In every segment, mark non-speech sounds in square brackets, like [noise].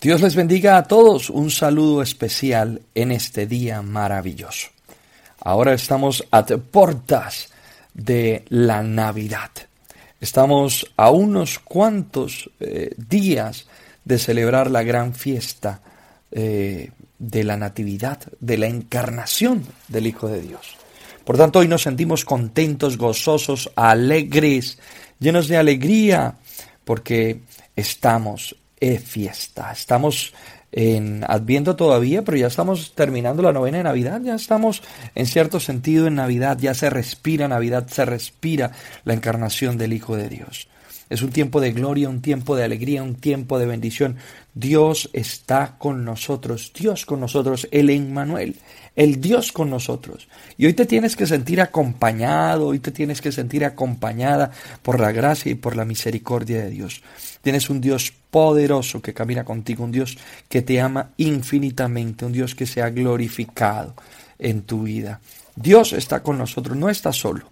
Dios les bendiga a todos. Un saludo especial en este día maravilloso. Ahora estamos a puertas de la Navidad. Estamos a unos cuantos eh, días de celebrar la gran fiesta eh, de la Natividad, de la encarnación del Hijo de Dios. Por tanto, hoy nos sentimos contentos, gozosos, alegres, llenos de alegría, porque estamos es fiesta. Estamos en Adviento todavía, pero ya estamos terminando la novena de Navidad, ya estamos en cierto sentido en Navidad, ya se respira Navidad, se respira la encarnación del Hijo de Dios. Es un tiempo de gloria, un tiempo de alegría, un tiempo de bendición. Dios está con nosotros, Dios con nosotros, el Emmanuel, el Dios con nosotros. Y hoy te tienes que sentir acompañado, hoy te tienes que sentir acompañada por la gracia y por la misericordia de Dios. Tienes un Dios poderoso que camina contigo, un Dios que te ama infinitamente, un Dios que se ha glorificado en tu vida. Dios está con nosotros, no está solo.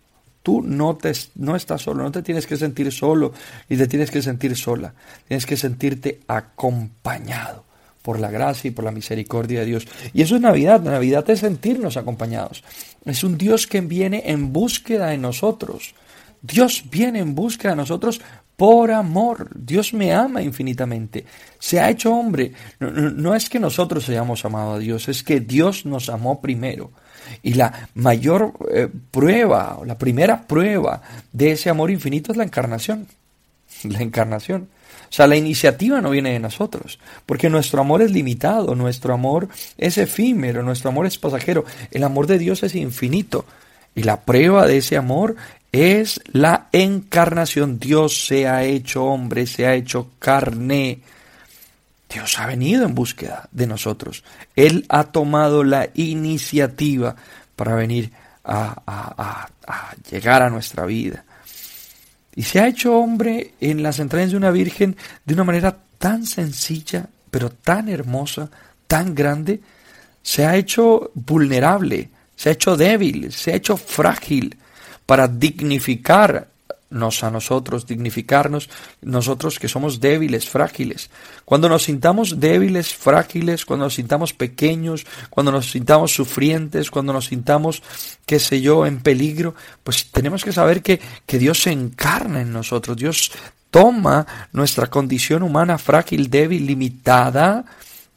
Tú no, te, no estás solo, no te tienes que sentir solo y te tienes que sentir sola. Tienes que sentirte acompañado por la gracia y por la misericordia de Dios. Y eso es Navidad. Navidad es sentirnos acompañados. Es un Dios que viene en búsqueda de nosotros. Dios viene en búsqueda de nosotros por amor. Dios me ama infinitamente. Se ha hecho hombre. No, es que nosotros hayamos amado a Dios, es que Dios nos amó primero. Y la mayor eh, prueba, la primera prueba de ese amor infinito es la encarnación. [laughs] La encarnación. O sea, la iniciativa no viene de nosotros, porque nuestro amor es limitado, nuestro amor es efímero, nuestro amor es pasajero, el amor de Dios es infinito. Y la prueba de ese amor es la encarnación. Dios se ha hecho hombre, se ha hecho carne. Dios ha venido en búsqueda de nosotros. Él ha tomado la iniciativa para venir a, llegar a nuestra vida. Y se ha hecho hombre en las entrañas de una virgen de una manera tan sencilla, pero tan hermosa, tan grande. Se ha hecho vulnerable, se ha hecho débil, se ha hecho frágil para dignificarnos a nosotros, dignificarnos nosotros que somos débiles, frágiles. Cuando nos sintamos débiles, frágiles, cuando nos sintamos pequeños, cuando nos sintamos sufrientes, cuando nos sintamos, qué sé yo, en peligro, pues tenemos que saber que, que Dios se encarna en nosotros, Dios toma nuestra condición humana frágil, débil, limitada,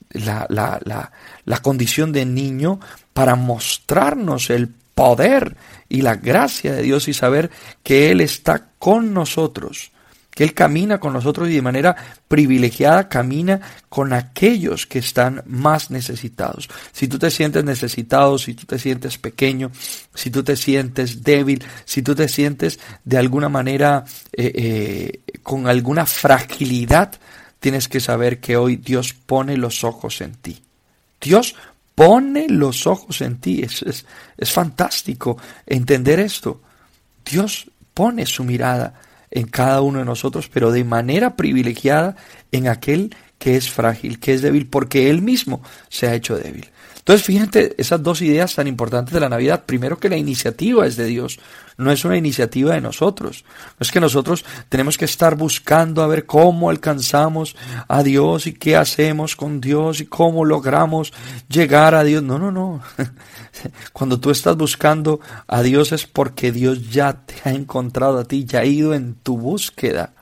la, la, la, la condición de niño para mostrarnos el poder y la gracia de Dios y saber que Él está con nosotros, que Él camina con nosotros y de manera privilegiada camina con aquellos que están más necesitados. Si tú te sientes necesitado, si tú te sientes pequeño, si tú te sientes débil, si tú te sientes de alguna manera eh, eh, con alguna fragilidad, tienes que saber que hoy Dios pone los ojos en ti. Dios pone los ojos en ti. Es, es, fantástico entender esto. Dios pone su mirada en cada uno de nosotros, pero de manera privilegiada en aquel que es frágil, que es débil, porque Él mismo se ha hecho débil. Entonces, fíjate esas dos ideas tan importantes de la Navidad. Primero que la iniciativa es de Dios, no es una iniciativa de nosotros. No es que nosotros tenemos que estar buscando a ver cómo alcanzamos a Dios y qué hacemos con Dios y cómo logramos llegar a Dios. No, no, no. [laughs] Cuando tú estás buscando a Dios es porque Dios ya te ha encontrado a ti, ya ha ido en tu búsqueda.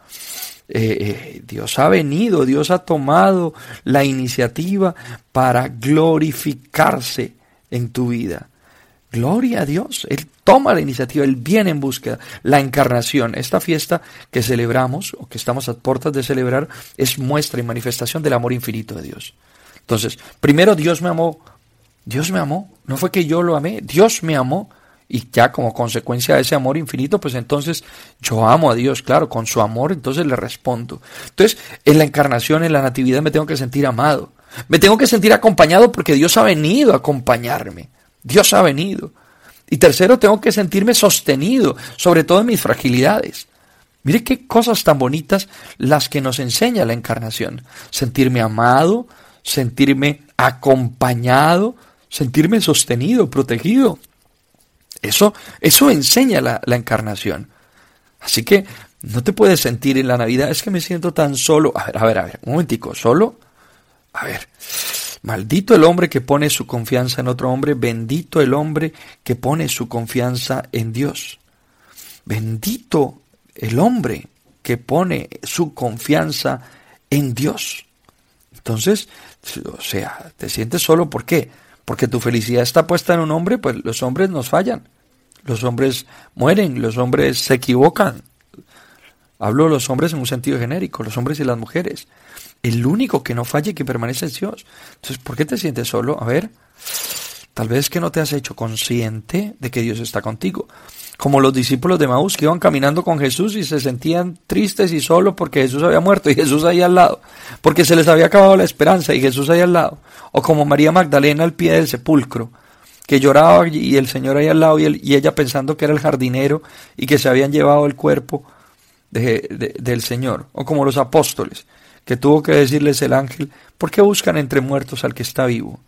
Eh, eh, Dios ha venido, Dios ha tomado la iniciativa para glorificarse en tu vida. Gloria a Dios, Él toma la iniciativa, Él viene en búsqueda. La encarnación, esta fiesta que celebramos o que estamos a puertas de celebrar, es muestra y manifestación del amor infinito de Dios. Entonces, primero Dios me amó, Dios me amó, no fue que yo lo amé, Dios me amó y ya como consecuencia de ese amor infinito, pues entonces yo amo a Dios, claro, con su amor, entonces le respondo. Entonces, en la encarnación, en la natividad, me tengo que sentir amado. Me tengo que sentir acompañado porque Dios ha venido a acompañarme. Dios ha venido. Y tercero, tengo que sentirme sostenido, sobre todo en mis fragilidades. Mire qué cosas tan bonitas las que nos enseña la encarnación. Sentirme amado, sentirme acompañado, sentirme sostenido, protegido. Eso, eso enseña la, encarnación. Así que no te puedes sentir en la Navidad, es que me siento tan solo. A ver, a ver, a ver, un momentico, ¿solo? A ver, maldito el hombre que pone su confianza en otro hombre, bendito el hombre que pone su confianza en Dios. Bendito el hombre que pone su confianza en Dios. Entonces, o sea, te sientes solo, ¿por qué? Porque tu felicidad está puesta en un hombre, pues los hombres nos fallan. Los hombres mueren, los hombres se equivocan. Hablo de los hombres en un sentido genérico, los hombres y las mujeres. El único que no falla y que permanece es Dios. Entonces, ¿por qué te sientes solo? A ver, tal vez que no te has hecho consciente de que Dios está contigo. Como los discípulos de Maús que iban caminando con Jesús y se sentían tristes y solos porque Jesús había muerto y Jesús ahí al lado, porque se les había acabado la esperanza y Jesús ahí al lado, o como María Magdalena al pie del sepulcro, que lloraba y el Señor ahí al lado y, ella pensando que era el jardinero y que se habían llevado el cuerpo del Señor, o como los apóstoles, que tuvo que decirles el ángel, ¿por qué buscan entre muertos al que está vivo?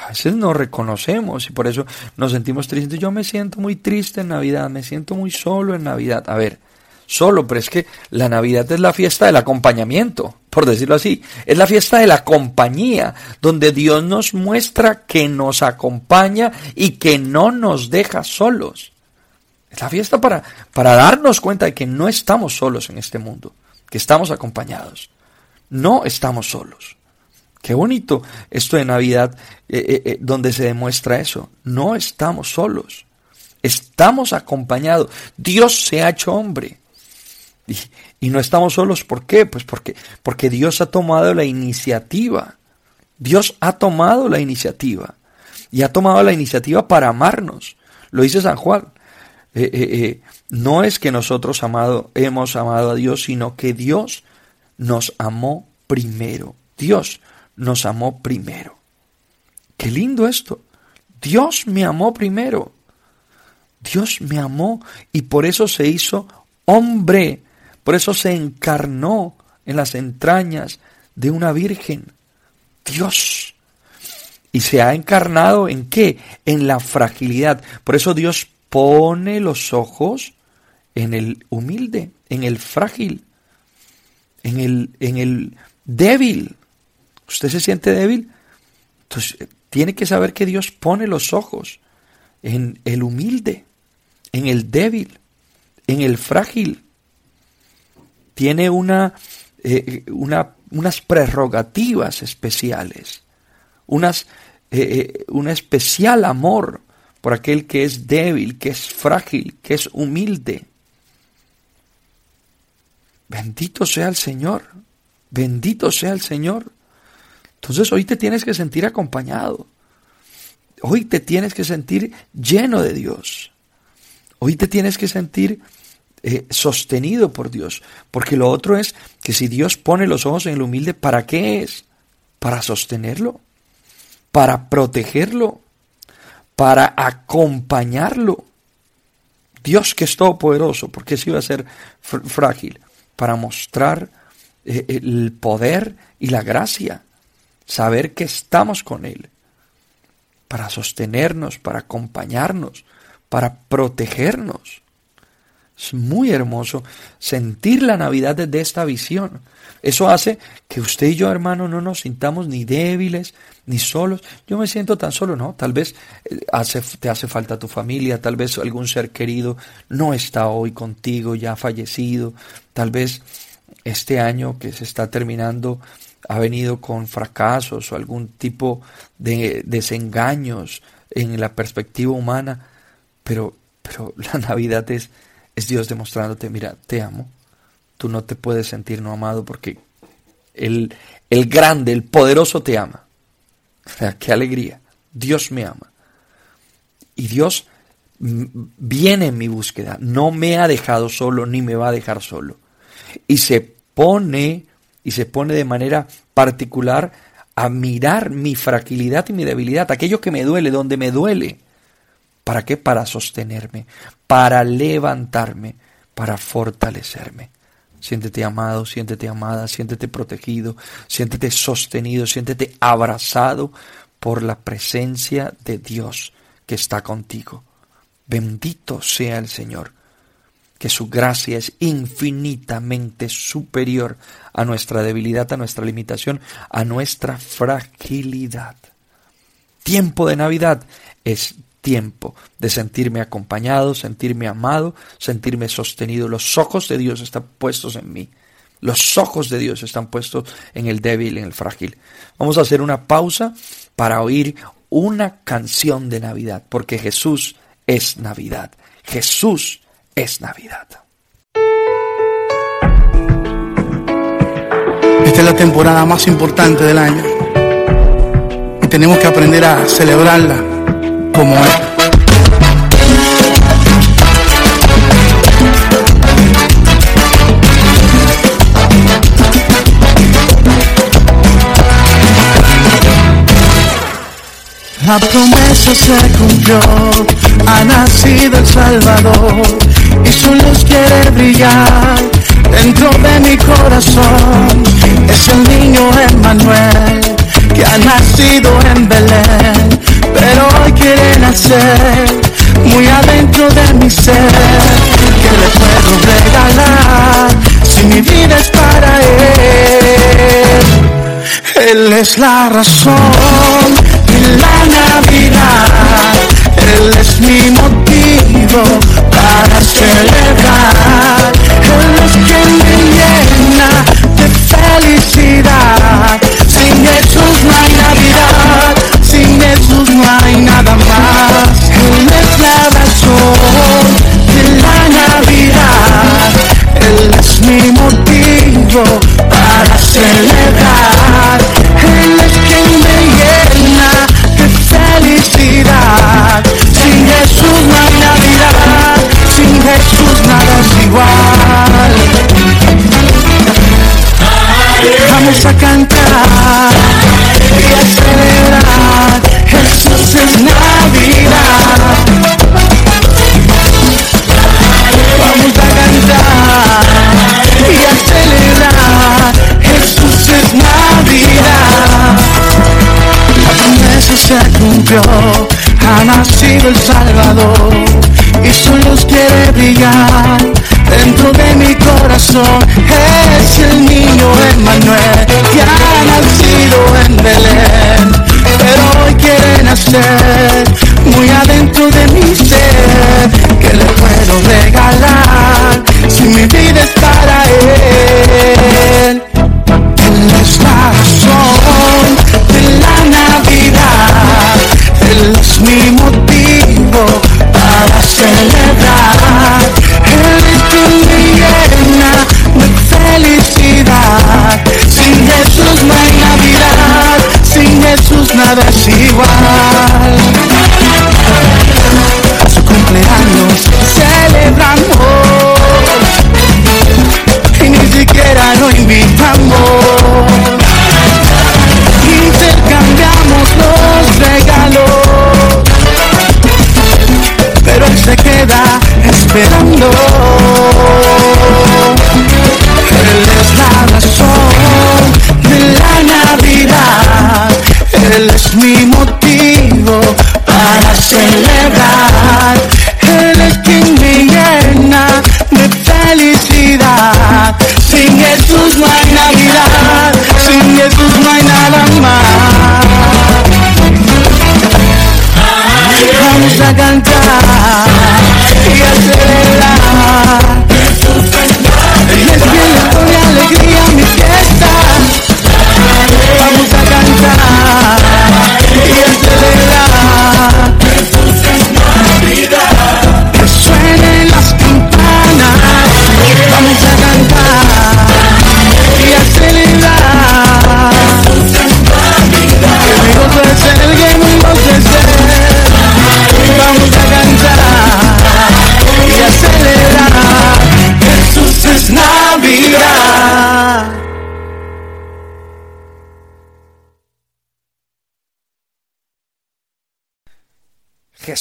A veces no reconocemos y por eso nos sentimos tristes. Yo me siento muy triste en Navidad, me siento muy solo en Navidad. A ver, solo, pero es que la Navidad es la fiesta del acompañamiento, por decirlo así. Es la fiesta de la compañía, donde Dios nos muestra que nos acompaña y que no nos deja solos. Es la fiesta para, para darnos cuenta de que no estamos solos en este mundo, que estamos acompañados. No estamos solos. Qué bonito esto de Navidad eh, eh, eh, donde se demuestra eso. No estamos solos. Estamos acompañados. Dios se ha hecho hombre. Y, no estamos solos. ¿Por qué? Pues porque, porque Dios ha tomado la iniciativa. Dios ha tomado la iniciativa. Y ha tomado la iniciativa para amarnos. Lo dice San Juan. no es que nosotros amado, hemos amado a Dios, sino que Dios nos amó primero. Dios nos amó primero. Qué lindo esto. Dios me amó primero. Dios me amó y por eso se hizo hombre, por eso se encarnó en las entrañas de una virgen. Dios. Y se ha encarnado en qué? En la fragilidad. Por eso Dios pone los ojos en el humilde, en el frágil, en el, en el débil usted se siente débil, entonces tiene que saber que Dios pone los ojos en el humilde, en el débil, en el frágil. Tiene una, eh, una unas prerrogativas especiales, unas, eh, eh, un especial amor por aquel que es débil, que es frágil, que es humilde. Bendito sea el Señor, bendito sea el Señor. Entonces hoy te tienes que sentir acompañado. Hoy te tienes que sentir lleno de Dios. Hoy te tienes que sentir eh, sostenido por Dios. Porque lo otro es que si Dios pone los ojos en el humilde, ¿para qué es? Para sostenerlo, para protegerlo, para acompañarlo. Dios que es todopoderoso, porque si iba a ser frágil, para mostrar eh, el poder y la gracia saber que estamos con Él, para sostenernos, para acompañarnos, para protegernos. Es muy hermoso sentir la Navidad desde esta visión. Eso hace que usted y yo, hermano, no nos sintamos ni débiles, ni solos. Yo me siento tan solo, ¿no? Tal vez eh, hace, te hace falta tu familia, tal vez algún ser querido no está hoy contigo, ya fallecido. Tal vez este año que se está terminando ha venido con fracasos o algún tipo de desengaños en la perspectiva humana, pero, pero [laughs] la Navidad es, es Dios demostrándote, mira, te amo, tú no te puedes sentir no amado porque el, el grande, el poderoso te ama. O sea, qué alegría, Dios me ama. Y Dios viene en mi búsqueda, no me ha dejado solo ni me va a dejar solo. Y se pone y se pone de manera particular a mirar mi fragilidad y mi debilidad, aquello que me duele, donde me duele. ¿Para qué? Para sostenerme, para levantarme, para fortalecerme. Siéntete amado, siéntete amada, siéntete protegido, siéntete sostenido, siéntete abrazado por la presencia de Dios que está contigo. Bendito sea el Señor. Que su gracia es infinitamente superior a nuestra debilidad, a nuestra limitación, a nuestra fragilidad. Tiempo de Navidad es tiempo de sentirme acompañado, sentirme amado, sentirme sostenido. Los ojos de Dios están puestos en mí. Los ojos de Dios están puestos en el débil, en el frágil. Vamos a hacer una pausa para oír una canción de Navidad, porque Jesús es Navidad. Jesús es Navidad. Esta es la temporada más importante del año y tenemos que aprender a celebrarla como es. La promesa se cumplió, ha nacido el Salvador y su luz quiere brillar dentro de mi corazón. Es el niño Emmanuel que ha nacido en Belén, pero hoy quiere nacer muy adentro de mi ser. Que le puedo regalar si mi vida es para él? Él es la razón de la Navidad. Él es mi motivo para celebrar. Él es quien me llena de felicidad. Corazón. Nada es igual.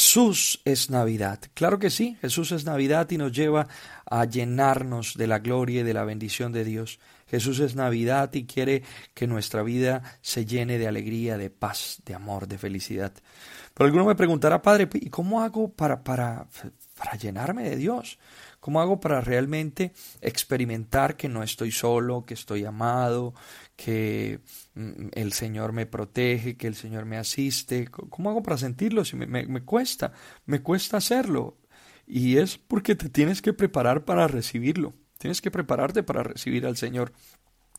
Jesús es Navidad. Claro que sí, Jesús es Navidad y nos lleva a llenarnos de la gloria y de la bendición de Dios. Jesús es Navidad y quiere que nuestra vida se llene de alegría, de paz, de amor, de felicidad. Pero alguno me preguntará, Padre, ¿y cómo hago para, para, para llenarme de Dios? ¿Cómo hago para realmente experimentar que no estoy solo, que estoy amado, que mm, el Señor me protege, que el Señor me asiste? ¿Cómo hago para sentirlo? Si me, me cuesta, me cuesta hacerlo. Y es porque te tienes que preparar para recibirlo. Tienes que prepararte para recibir al Señor.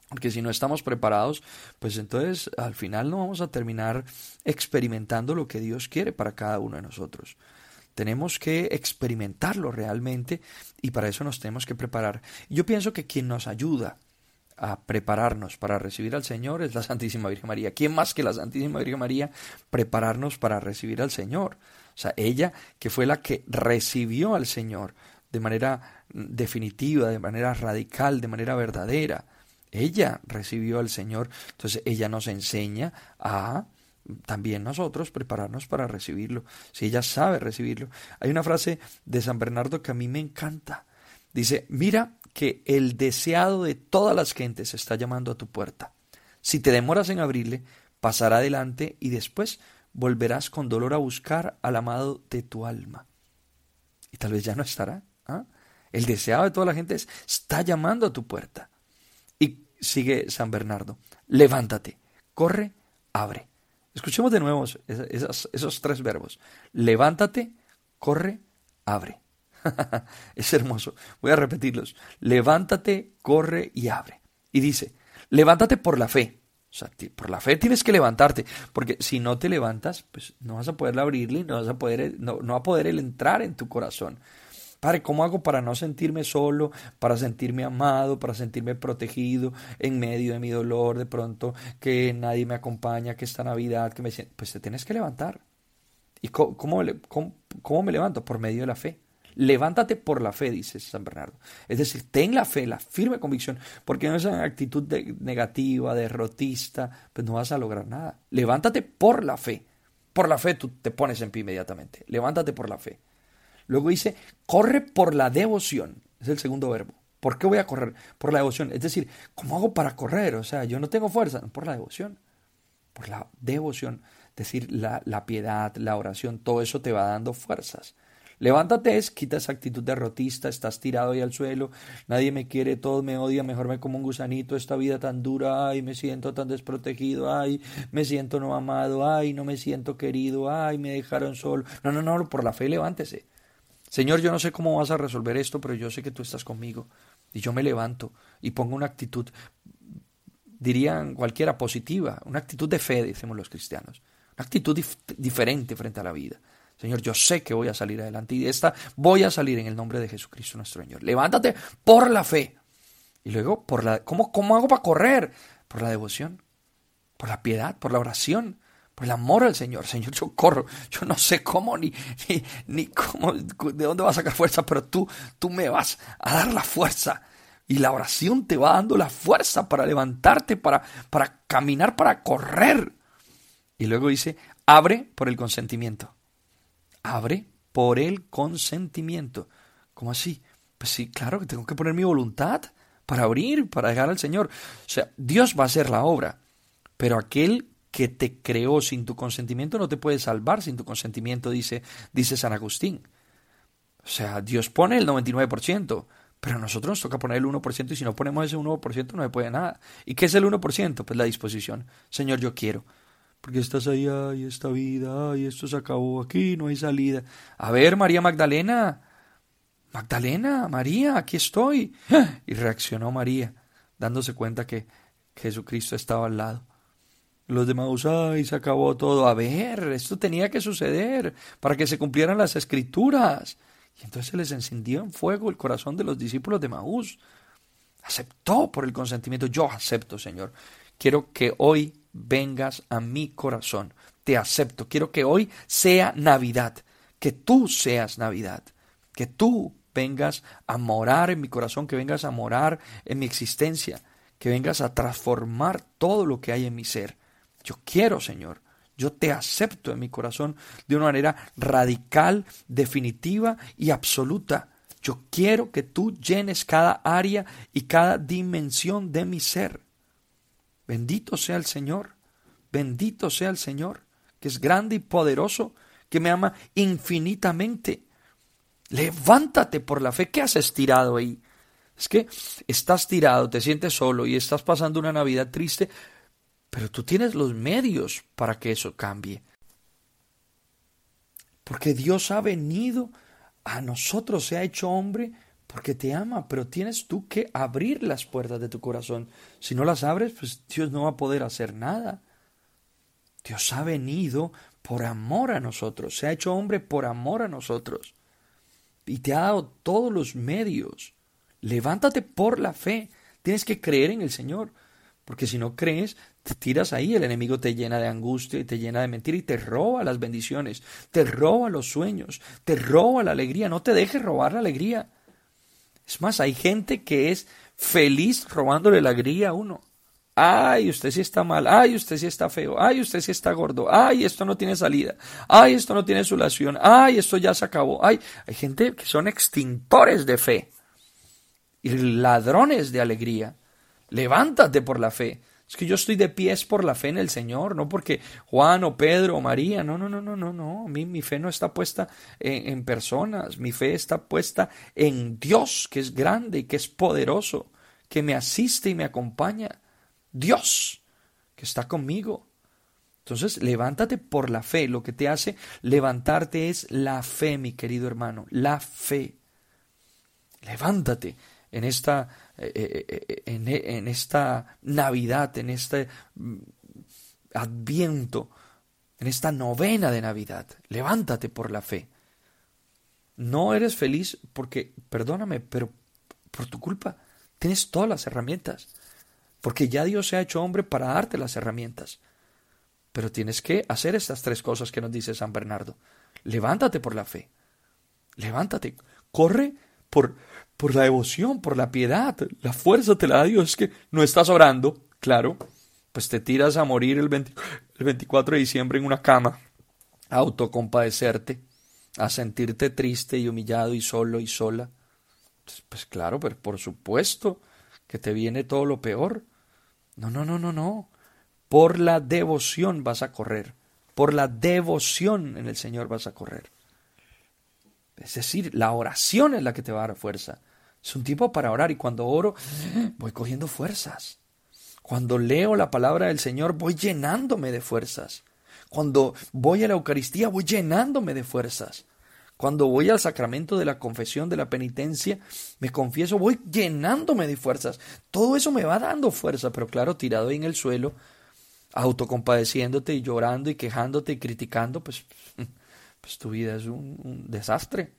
Porque si no estamos preparados, pues entonces al final no vamos a terminar experimentando lo que Dios quiere para cada uno de nosotros. Tenemos que experimentarlo realmente y para eso nos tenemos que preparar. Yo pienso que quien nos ayuda a prepararnos para recibir al Señor es la Santísima Virgen María. ¿Quién más que la Santísima Virgen María prepararnos para recibir al Señor? O sea, ella que fue la que recibió al Señor de manera definitiva, de manera radical, de manera verdadera. Ella recibió al Señor, entonces ella nos enseña a también nosotros prepararnos para recibirlo, si ella sabe recibirlo. Hay una frase de San Bernardo que a mí me encanta. Dice, mira que el deseado de todas las gentes está llamando a tu puerta. Si te demoras en abrirle, pasará adelante y después volverás con dolor a buscar al amado de tu alma. Y tal vez ya no estará. ¿ah? El deseado de toda la gente está llamando a tu puerta. Y sigue San Bernardo, levántate, corre, abre. Escuchemos de nuevo esos tres verbos. Levántate, corre, abre. [laughs] es hermoso. Voy a repetirlos. Levántate, corre y abre. Y dice, levántate por la fe. O sea, por la fe tienes que levantarte, porque si no te levantas, pues no vas a poder abrirle, no vas a poder, no, no a poder él entrar en tu corazón. Padre, ¿cómo hago para no sentirme solo, para sentirme amado, para sentirme protegido en medio de mi dolor, de pronto que nadie me acompaña, que esta Navidad, que me pues te tienes que levantar. ¿Y cómo, cómo, me levanto? Por medio de la fe. Levántate por la fe, dice San Bernardo. Es decir, ten la fe, la firme convicción, porque no esa actitud negativa, derrotista, pues no vas a lograr nada. Levántate por la fe. Por la fe tú te pones en pie inmediatamente. Levántate por la fe. Luego dice, corre por la devoción. Es el segundo verbo. ¿Por qué voy a correr? Por la devoción. Es decir, ¿cómo hago para correr? O sea, yo no tengo fuerza. Por la devoción. Por la devoción. Es decir, la piedad, la oración, todo eso te va dando fuerzas. Levántate, es, quita esa actitud derrotista, estás tirado ahí al suelo, nadie me quiere, todos me odian, mejor me como un gusanito, esta vida tan dura, ay, me siento tan desprotegido, ay, me siento no amado, ay, no me siento querido, ay, me dejaron solo. No, no, no, por la fe levántese. Señor, yo no sé cómo vas a resolver esto, pero yo sé que tú estás conmigo. Y yo me levanto y pongo una actitud, dirían cualquiera, positiva, una actitud de fe, decimos los cristianos, una actitud diferente frente a la vida. Señor, yo sé que voy a salir adelante y de esta voy a salir en el nombre de Jesucristo nuestro Señor. Levántate por la fe. Y luego, por la, ¿cómo, ¿cómo hago para correr? Por la devoción, por la piedad, por la oración, por el amor al Señor. Señor, yo corro, yo no sé cómo ni, ni, cómo, de dónde va a sacar fuerza, pero tú, tú me vas a dar la fuerza. Y la oración te va dando la fuerza para levantarte, para, para caminar, para correr. Y luego dice, abre por el consentimiento. Abre por el consentimiento. ¿Cómo así? Pues sí, claro que tengo que poner mi voluntad para abrir, para dejar al Señor. O sea, Dios va a hacer la obra, pero aquel que te creó sin tu consentimiento no te puede salvar sin tu consentimiento, dice, dice San Agustín. O sea, Dios pone el 99%, pero a nosotros nos toca poner el 1% y si no ponemos ese 1% no se puede nada. ¿Y qué es el 1%? Pues la disposición. Señor, yo quiero. Porque estás ahí, ay, esta vida, ay, esto se acabó aquí, no hay salida. A ver, María Magdalena, Magdalena, María, aquí estoy. [gasps] Y reaccionó María, dándose cuenta que Jesucristo estaba al lado. Los demás, ay, se acabó todo. A ver, esto tenía que suceder para que se cumplieran las escrituras. Y entonces se les encendió en fuego el corazón de los discípulos de Maús. Aceptó por el consentimiento. Yo acepto, Señor. Quiero que hoy vengas a mi corazón. Te acepto. Quiero que hoy sea Navidad. Que tú seas Navidad. Que tú vengas a morar en mi corazón, que vengas a morar en mi existencia, que vengas a transformar todo lo que hay en mi ser. Yo quiero, Señor. Yo te acepto en mi corazón de una manera radical, definitiva y absoluta. Yo quiero que tú llenes cada área y cada dimensión de mi ser. Bendito sea el Señor. Bendito sea el Señor, que es grande y poderoso, que me ama infinitamente. Levántate por la fe. ¿Qué has estirado ahí? Es que estás tirado, te sientes solo y estás pasando una Navidad triste, pero tú tienes los medios para que eso cambie. Porque Dios ha venido a nosotros, se ha hecho hombre porque te ama, pero tienes tú que abrir las puertas de tu corazón. Si no las abres, pues Dios no va a poder hacer nada. Dios ha venido por amor a nosotros, se ha hecho hombre por amor a nosotros y te ha dado todos los medios. Levántate por la fe, tienes que creer en el Señor, porque si no crees, te tiras ahí, el enemigo te llena de angustia y te llena de mentira y te roba las bendiciones, te roba los sueños, te roba la alegría, no te dejes robar la alegría. Es más, hay gente que es feliz robándole la alegría a uno. Ay, usted sí está mal. Ay, usted sí está feo. Ay, usted sí está gordo. Ay, esto no tiene salida. Ay, esto no tiene solución. Ay, esto ya se acabó. Ay, hay gente que son extintores de fe y ladrones de alegría. Levántate por la fe. Es que yo estoy de pies por la fe en el Señor, no porque Juan o Pedro o María. No, no, no, no, no, no. Mí mi fe no está puesta en, en personas. Mi fe está puesta en Dios, que es grande y que es poderoso, que me asiste y me acompaña. Dios que está conmigo. Entonces, levántate por la fe. Lo que te hace levantarte es la fe, mi querido hermano, la fe. Levántate en esta, eh, eh, eh, en, esta Navidad, en este mm, adviento, en esta novena de Navidad. Levántate por la fe. No eres feliz porque, perdóname, pero por tu culpa tienes todas las herramientas porque ya Dios se ha hecho hombre para darte las herramientas. Pero tienes que hacer estas tres cosas que nos dice San Bernardo. Levántate por la fe. Levántate. Corre por, por la devoción, por la piedad. La fuerza te la da Dios. Es que no estás orando, claro. Pues te tiras a morir el, el 24 de diciembre en una cama, a autocompadecerte, a sentirte triste y humillado y solo y sola. Pues, pues claro, pero por supuesto que te viene todo lo peor. No, no, no, no, no. Por la devoción vas a correr. Por la devoción en el Señor vas a correr. Es decir, la oración es la que te va a dar fuerza. Es un tiempo para orar y cuando oro voy cogiendo fuerzas. Cuando leo la palabra del Señor voy llenándome de fuerzas. Cuando voy a la Eucaristía voy llenándome de fuerzas. Cuando voy al sacramento de la confesión, de la penitencia, me confieso, voy llenándome de fuerzas. Todo eso me va dando fuerza, pero claro, tirado ahí en el suelo, autocompadeciéndote y llorando y quejándote y criticando, pues, [laughs] pues tu vida es un, desastre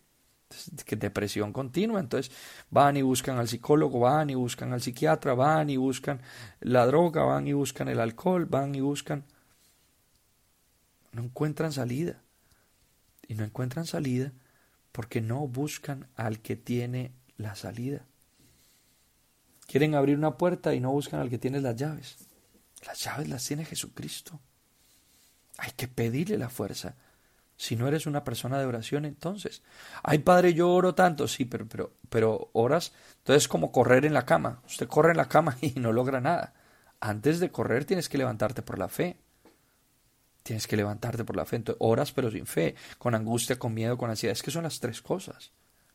que depresión continua. Entonces van y buscan al psicólogo, van y buscan al psiquiatra, van y buscan la droga, van y buscan el alcohol, van y buscan... No encuentran salida y no encuentran salida porque no buscan al que tiene la salida. Quieren abrir una puerta y no buscan al que tiene las llaves. Las llaves las tiene Jesucristo. Hay que pedirle la fuerza. Si no eres una persona de oración, entonces. Ay, padre, yo oro tanto. Sí, pero, pero, pero oras. Entonces es como correr en la cama. Usted corre en la cama [laughs] y no logra nada. Antes de correr tienes que levantarte por la fe. Tienes que levantarte por la fe. Entonces, oras pero sin fe, con angustia, con miedo, con ansiedad. Es que son las tres cosas.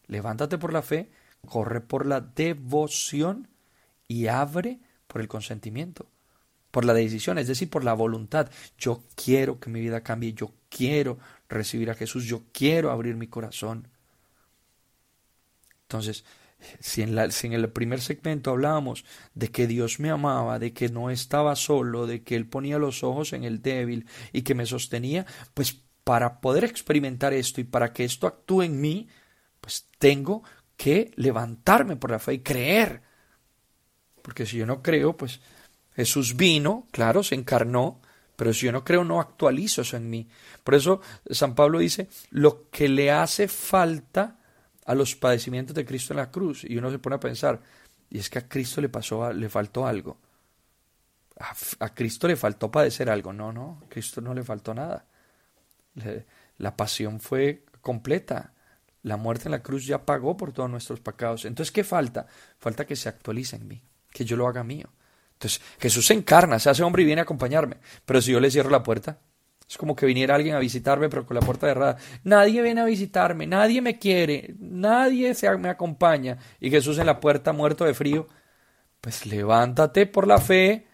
Levántate por la fe, corre por la devoción y abre por el consentimiento, por la decisión, es decir, por la voluntad. Yo quiero que mi vida cambie, yo quiero recibir a Jesús, yo quiero abrir mi corazón. Entonces, si en, el primer segmento hablábamos de que Dios me amaba, de que no estaba solo, de que Él ponía los ojos en el débil y que me sostenía, pues para poder experimentar esto y para que esto actúe en mí, pues tengo que levantarme por la fe y creer. Porque si yo no creo, pues Jesús vino, claro, se encarnó, pero si yo no creo, no actualizo eso en mí. Por eso San Pablo dice, lo que le hace falta a los padecimientos de Cristo en la cruz y uno se pone a pensar, y es que a Cristo le pasó, le faltó algo. A, Cristo le faltó padecer algo. No, no, a Cristo no le faltó nada. la pasión fue completa. La muerte en la cruz ya pagó por todos nuestros pecados. Entonces, ¿qué falta? Falta que se actualice en mí, que yo lo haga mío. Entonces, Jesús se encarna, se hace hombre y viene a acompañarme. Pero si yo le cierro la puerta, Es como que viniera alguien a visitarme, pero con la puerta cerrada. Nadie viene a visitarme, nadie me quiere, nadie se, me acompaña. Y Jesús en la puerta muerto de frío. Pues levántate por la fe,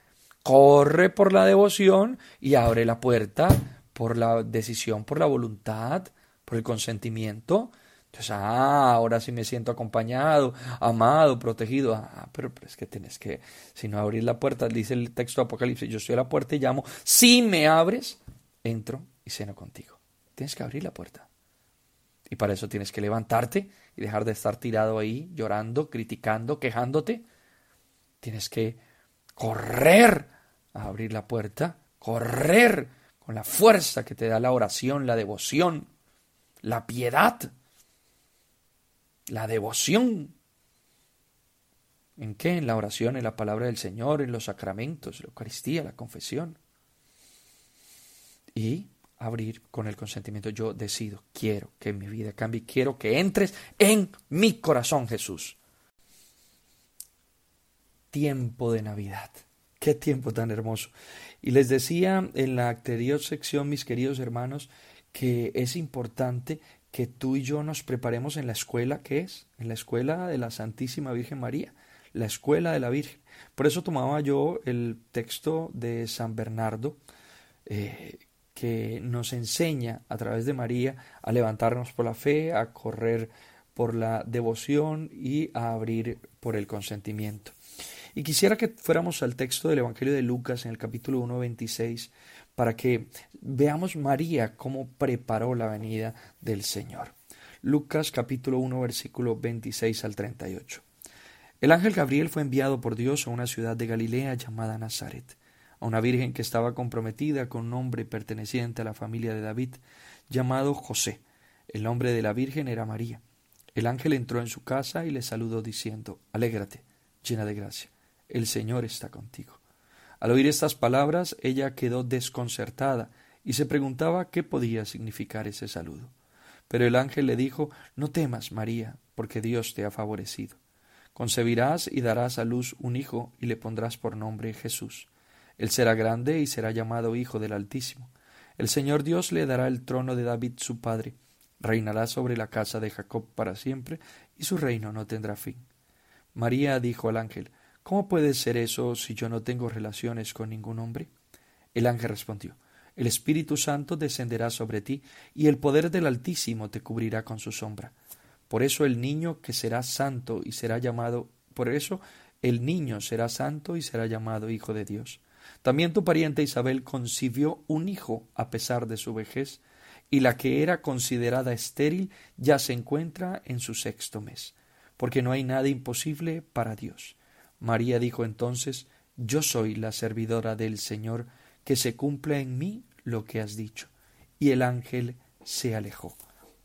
corre por la devoción y abre la puerta por la decisión, por la voluntad, por el consentimiento. Entonces, ah, ahora sí me siento acompañado, amado, protegido. Ah, pero, pero, es que tienes que, si no abrir la puerta, dice el texto de Apocalipsis, yo estoy a la puerta y llamo, si me abres, entro y ceno contigo. Tienes que abrir la puerta. Y para eso tienes que levantarte y dejar de estar tirado ahí, llorando, criticando, quejándote. Tienes que correr a abrir la puerta, correr con la fuerza que te da la oración, la devoción, la piedad, la devoción. ¿En qué? En la oración, en la palabra del Señor, en los sacramentos, la Eucaristía, la confesión y abrir con el consentimiento. Yo decido, quiero que mi vida cambie, quiero que entres en mi corazón, Jesús. Tiempo de Navidad. Qué tiempo tan hermoso. Y les decía en la anterior sección, mis queridos hermanos, que es importante que tú y yo nos preparemos en la escuela que es, en la escuela de la Santísima Virgen María, la escuela de la Virgen. Por eso tomaba yo el texto de San Bernardo, eh, que nos enseña a través de María a levantarnos por la fe, a correr por la devoción y a abrir por el consentimiento. Y quisiera que fuéramos al texto del Evangelio de Lucas en el capítulo 1, 26, para que veamos María cómo preparó la venida del Señor. Lucas capítulo 1, versículo 26 al 38. El ángel Gabriel fue enviado por Dios a una ciudad de Galilea llamada Nazaret a una virgen que estaba comprometida con un hombre perteneciente a la familia de David, llamado José. El nombre de la virgen era María. El ángel entró en su casa y le saludó diciendo Alégrate, llena de gracia, el Señor está contigo. Al oír estas palabras, ella quedó desconcertada y se preguntaba qué podía significar ese saludo. Pero el ángel le dijo No temas, María, porque Dios te ha favorecido. Concebirás y darás a luz un hijo y le pondrás por nombre Jesús. Él será grande y será llamado Hijo del Altísimo. El Señor Dios le dará el trono de David su padre, reinará sobre la casa de Jacob para siempre, y su reino no tendrá fin. María dijo al ángel, ¿Cómo puede ser eso si yo no tengo relaciones con ningún hombre? El ángel respondió, El Espíritu Santo descenderá sobre ti, y el poder del Altísimo te cubrirá con su sombra. Por eso el niño que será santo y será llamado, por eso el niño será santo y será llamado Hijo de Dios. También tu pariente Isabel concibió un hijo a pesar de su vejez, y la que era considerada estéril ya se encuentra en su sexto mes, porque no hay nada imposible para Dios. María dijo entonces Yo soy la servidora del Señor, que se cumpla en mí lo que has dicho. Y el ángel se alejó.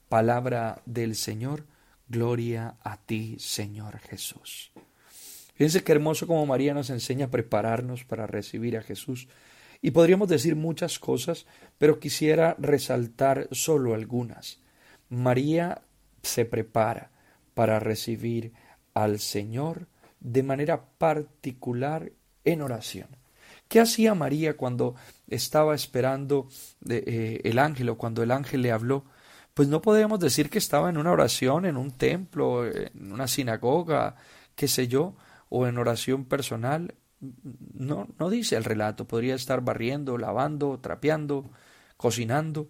Palabra del Señor, gloria a ti, Señor Jesús. Fíjense qué hermoso como María nos enseña a prepararnos para recibir a Jesús. Y podríamos decir muchas cosas, pero quisiera resaltar solo algunas. María se prepara para recibir al Señor de manera particular en oración. ¿Qué hacía María cuando estaba esperando eh, el ángel o cuando el ángel le habló? Pues no podemos decir que estaba en una oración, en un templo, en una sinagoga, qué sé yo, o en oración personal. No, no dice el relato, podría estar barriendo, lavando, trapeando, cocinando.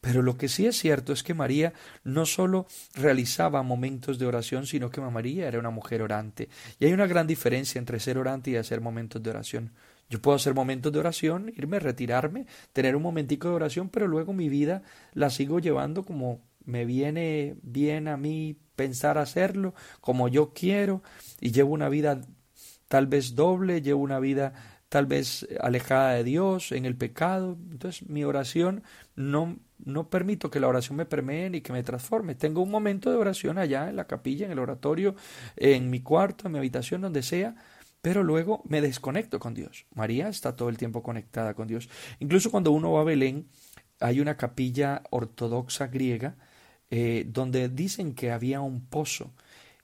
Pero lo que sí es cierto es que María no sólo realizaba momentos de oración, sino que María era una mujer orante. Y hay una gran diferencia entre ser orante y hacer momentos de oración. Yo puedo hacer momentos de oración, irme, retirarme, tener un momentico de oración, pero luego mi vida la sigo llevando como me viene bien a mí pensar hacerlo, como yo quiero, y llevo una vida tal vez doble, llevo una vida tal vez alejada de Dios, en el pecado. Entonces mi oración no, no permito que la oración me permee ni que me transforme. Tengo un momento de oración allá en la capilla, en el oratorio, en mi cuarto, en mi habitación, donde sea, pero luego me desconecto con Dios. María está todo el tiempo conectada con Dios. Incluso cuando uno va a Belén, hay una capilla ortodoxa griega eh, donde dicen que había un pozo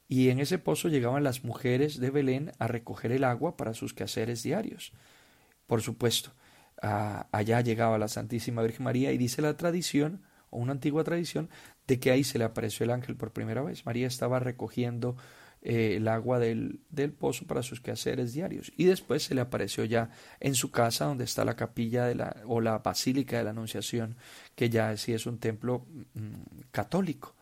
y en ese pozo llegaban las mujeres de Belén a recoger el agua para sus quehaceres diarios. Por supuesto, allá llegaba la Santísima Virgen María y dice la tradición, o una antigua tradición, de que ahí se le apareció el ángel por primera vez. María estaba recogiendo eh, el agua del, del, pozo para sus quehaceres diarios. Y después se le apareció ya en su casa, donde está la capilla de la, o la Basílica de la Anunciación, que ya sí es un templo mm, católico.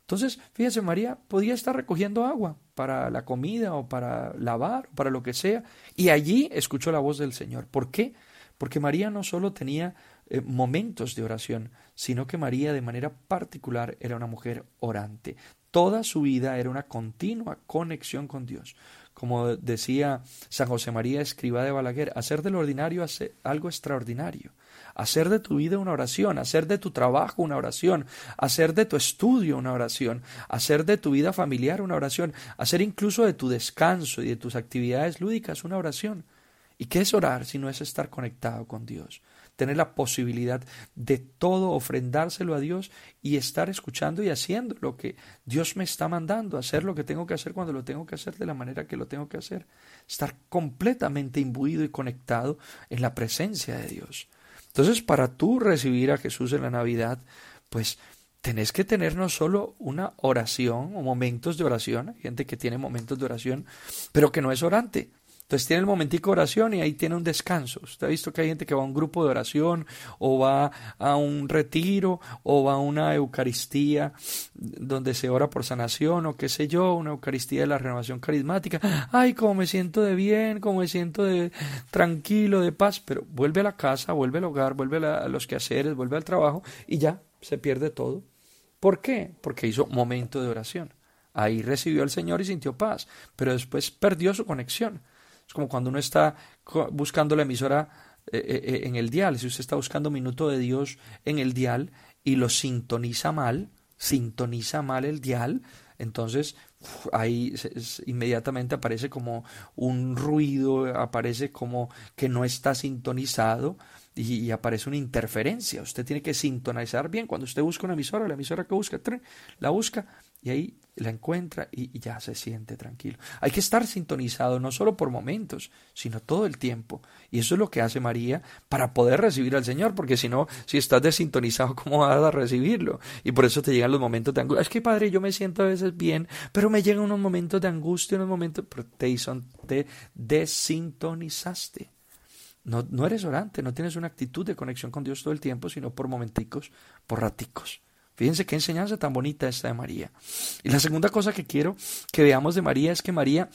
Entonces, fíjese, María podía estar recogiendo agua para la comida o para lavar para lo que sea, y allí escuchó la voz del Señor. ¿Por qué? Porque María no solo tenía eh, momentos de oración, sino que María de manera particular era una mujer orante. Toda su vida era una continua conexión con Dios. Como decía San José María Escriba de Balaguer, hacer del ordinario algo extraordinario hacer de tu vida una oración, hacer de tu trabajo una oración, hacer de tu estudio una oración, hacer de tu vida familiar una oración, hacer incluso de tu descanso y de tus actividades lúdicas una oración. ¿Y qué es orar si no es estar conectado con Dios? Tener la posibilidad de todo ofrendárselo a Dios y estar escuchando y haciendo lo que Dios me está mandando, hacer lo que tengo que hacer cuando lo tengo que hacer de la manera que lo tengo que hacer. Estar completamente imbuido y conectado en la presencia de Dios. Entonces, para tú recibir a Jesús en la Navidad, pues tenés que tener no solo una oración o momentos de oración, hay gente que tiene momentos de oración, pero que no es orante. Entonces tiene el momentico de oración y ahí tiene un descanso. Usted ha visto que hay gente que va a un grupo de oración o va a un retiro o va a una Eucaristía donde se ora por sanación o qué sé yo, una Eucaristía de la renovación carismática. Ay, cómo me siento de bien, cómo me siento de tranquilo, de paz, pero vuelve a la casa, vuelve al hogar, vuelve a los quehaceres, vuelve al trabajo y ya se pierde todo. ¿Por qué? Porque hizo momento de oración. Ahí recibió al Señor y sintió paz, pero después perdió su conexión. Es como cuando uno está buscando la emisora eh, eh, eh, en el dial. Si usted está buscando minuto de Dios en el dial y lo sintoniza mal, sintoniza mal el dial, entonces ahí inmediatamente aparece como un ruido, aparece como que no está sintonizado y, aparece una interferencia. Usted tiene que sintonizar bien. Cuando usted busca una emisora, la emisora que busca, la busca y ahí la encuentra y, ya se siente tranquilo. Hay que estar sintonizado no solo por momentos, sino todo el tiempo. Y eso es lo que hace María para poder recibir al Señor, porque si no, si estás desintonizado, [laughs] ¿cómo vas a recibirlo? Y por eso te llegan los momentos de angustia. Es que, Padre, yo me siento a veces bien, pero me llegan unos momentos de angustia, unos momentos, pero te, te desintonizaste. No, no eres orante, no tienes una actitud de conexión con Dios todo el tiempo, sino por momenticos, por raticos. Fíjense qué enseñanza tan bonita esta de María. Y la segunda cosa que quiero que veamos de María es que María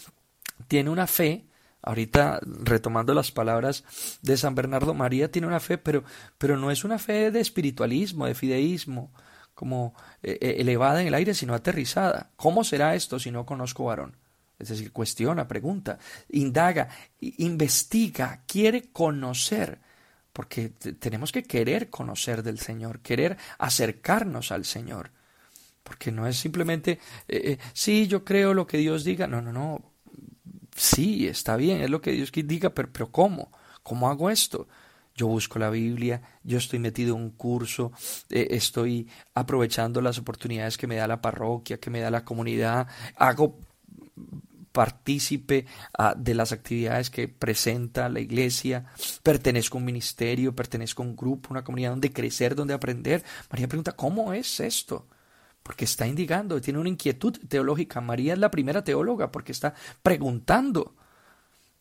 tiene una fe, ahorita retomando las palabras de San Bernardo, María tiene una fe, pero, pero no es una fe de espiritualismo, de fideísmo, como eh, eh, elevada en el aire, sino aterrizada. ¿Cómo será esto si no conozco varón? Es decir, cuestiona, pregunta, indaga, investiga, quiere conocer porque tenemos que querer conocer del Señor, querer acercarnos al Señor, porque no es simplemente, eh, eh, sí, yo creo lo que Dios diga, no, no, no, sí, está bien, es lo que Dios diga, pero, pero ¿cómo? ¿Cómo hago esto? Yo busco la Biblia, yo estoy metido en un curso, eh, estoy aprovechando las oportunidades que me da la parroquia, que me da la comunidad, hago partícipe ah, de las actividades que presenta la iglesia, pertenezco a un ministerio, pertenezco a un grupo, una comunidad donde crecer, donde aprender. María pregunta, ¿cómo es esto? Porque está indicando, tiene una inquietud teológica. María es la primera teóloga porque está preguntando.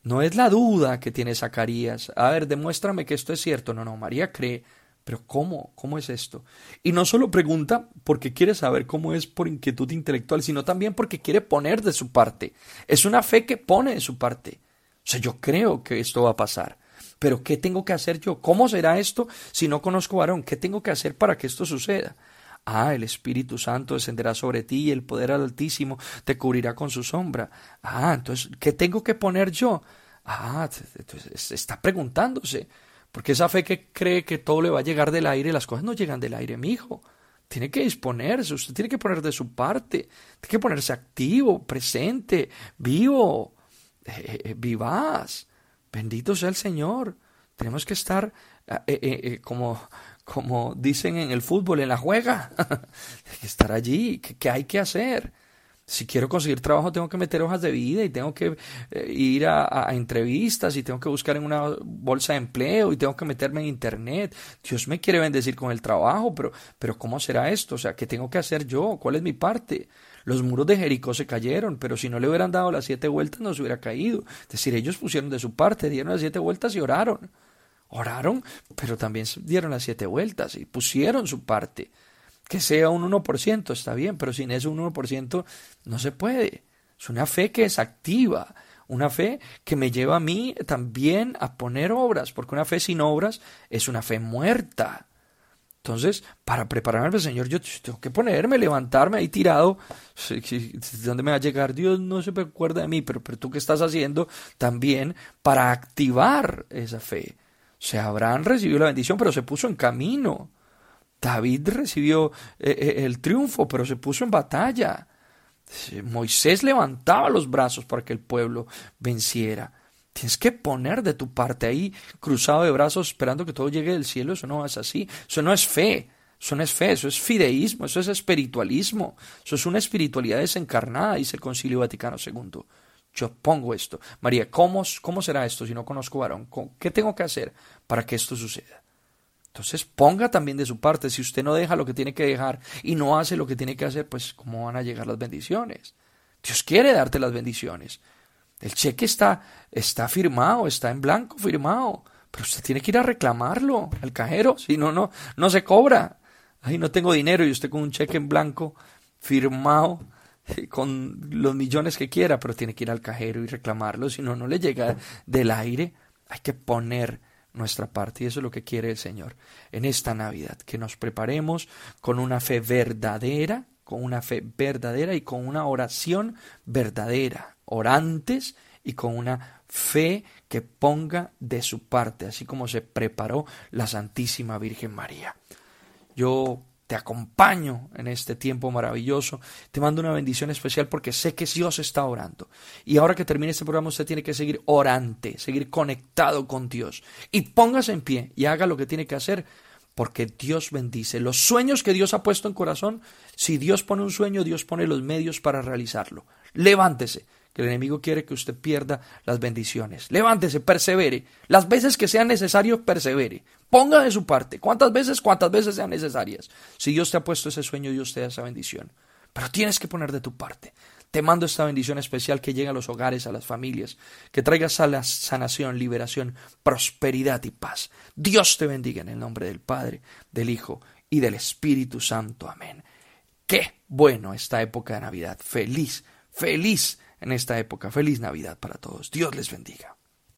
No es la duda que tiene Zacarías. A ver, demuéstrame que esto es cierto. No, no, María cree pero ¿cómo? ¿Cómo es esto? Y no solo pregunta porque quiere saber cómo es por inquietud intelectual, sino también porque quiere poner de su parte. Es una fe que pone de su parte. O sea, yo creo que esto va a pasar. Pero ¿qué tengo que hacer yo? ¿Cómo será esto si no conozco varón? ¿Qué tengo que hacer para que esto suceda? Ah, el Espíritu Santo descenderá sobre ti y el poder altísimo te cubrirá con su sombra. Ah, entonces, ¿qué tengo que poner yo? Ah, entonces está preguntándose. Porque esa fe que cree que todo le va a llegar del aire, las cosas no llegan del aire, mi hijo. Tiene que disponerse, usted tiene que poner de su parte, tiene que ponerse activo, presente, vivo, eh, eh, vivaz. Bendito sea el Señor. Tenemos que estar eh, como, como dicen en el fútbol, en la juega. [laughs] estar allí. ¿Qué, hay que hacer? Si quiero conseguir trabajo tengo que meter hojas de vida y tengo que eh, ir a, entrevistas y tengo que buscar en una bolsa de empleo y tengo que meterme en internet. Dios me quiere bendecir con el trabajo, pero, pero ¿cómo será esto? O sea, ¿qué tengo que hacer yo? ¿Cuál es mi parte? Los muros de Jericó se cayeron, pero si no le hubieran dado las siete vueltas no se hubiera caído. Es decir, ellos pusieron de su parte, dieron las siete vueltas y oraron. Oraron, pero también dieron las siete vueltas y pusieron su parte. Que sea un 1%, está bien, pero sin ese 1% no se puede. Es una fe que es activa, una fe que me lleva a mí también a poner obras, porque una fe sin obras es una fe muerta. Entonces, para prepararme al Señor, yo tengo que ponerme, levantarme ahí tirado. ¿Dónde me va a llegar? Dios no se acuerda de mí, pero, pero tú qué estás haciendo también para activar esa fe. O sea, Abraham recibió la bendición, pero se puso en camino. David recibió eh, eh, el triunfo, pero se puso en batalla. Moisés levantaba los brazos para que el pueblo venciera. Tienes que poner de tu parte ahí, cruzado de brazos, esperando que todo llegue del cielo. Eso no es así. Eso no es fe. Eso no es fe, eso es fideísmo, eso es espiritualismo. Eso es una espiritualidad desencarnada, dice el Concilio Vaticano II. Yo pongo esto. María, ¿cómo, cómo será esto si no conozco varón? ¿Qué tengo que hacer para que esto suceda? Entonces ponga también de su parte. Si usted no deja lo que tiene que dejar y no hace lo que tiene que hacer, pues ¿cómo van a llegar las bendiciones? Dios quiere darte las bendiciones. El cheque está, está firmado, está en blanco firmado, pero usted tiene que ir a reclamarlo al cajero, si no, no, no se cobra. Ahí no tengo dinero y usted con un cheque en blanco firmado con los millones que quiera, pero tiene que ir al cajero y reclamarlo, si no, no le llega del aire. Hay que poner nuestra parte y eso es lo que quiere el Señor en esta Navidad, que nos preparemos con una fe verdadera, con una fe verdadera y con una oración verdadera, orantes y con una fe que ponga de su parte, así como se preparó la Santísima Virgen María. Yo te acompaño en este tiempo maravilloso. Te mando una bendición especial porque sé que Dios está orando. Y ahora que termine este programa, usted tiene que seguir orante, seguir conectado con Dios. Y póngase en pie y haga lo que tiene que hacer porque Dios bendice. Los sueños que Dios ha puesto en corazón, si Dios pone un sueño, Dios pone los medios para realizarlo. Levántese que el enemigo quiere que usted pierda las bendiciones. Levántese, persevere. Las veces que sea necesario, persevere. Ponga de su parte. ¿Cuántas veces? Cuántas veces sean necesarias. Si Dios te ha puesto ese sueño, Dios te da esa bendición. Pero tienes que poner de tu parte. Te mando esta bendición especial que llegue a los hogares, a las familias, que traiga sanación, liberación, prosperidad y paz. Dios te bendiga en el nombre del Padre, del Hijo y del Espíritu Santo. Amén. Qué bueno esta época de Navidad. Feliz, feliz en esta época. Feliz Navidad para todos. Dios les bendiga.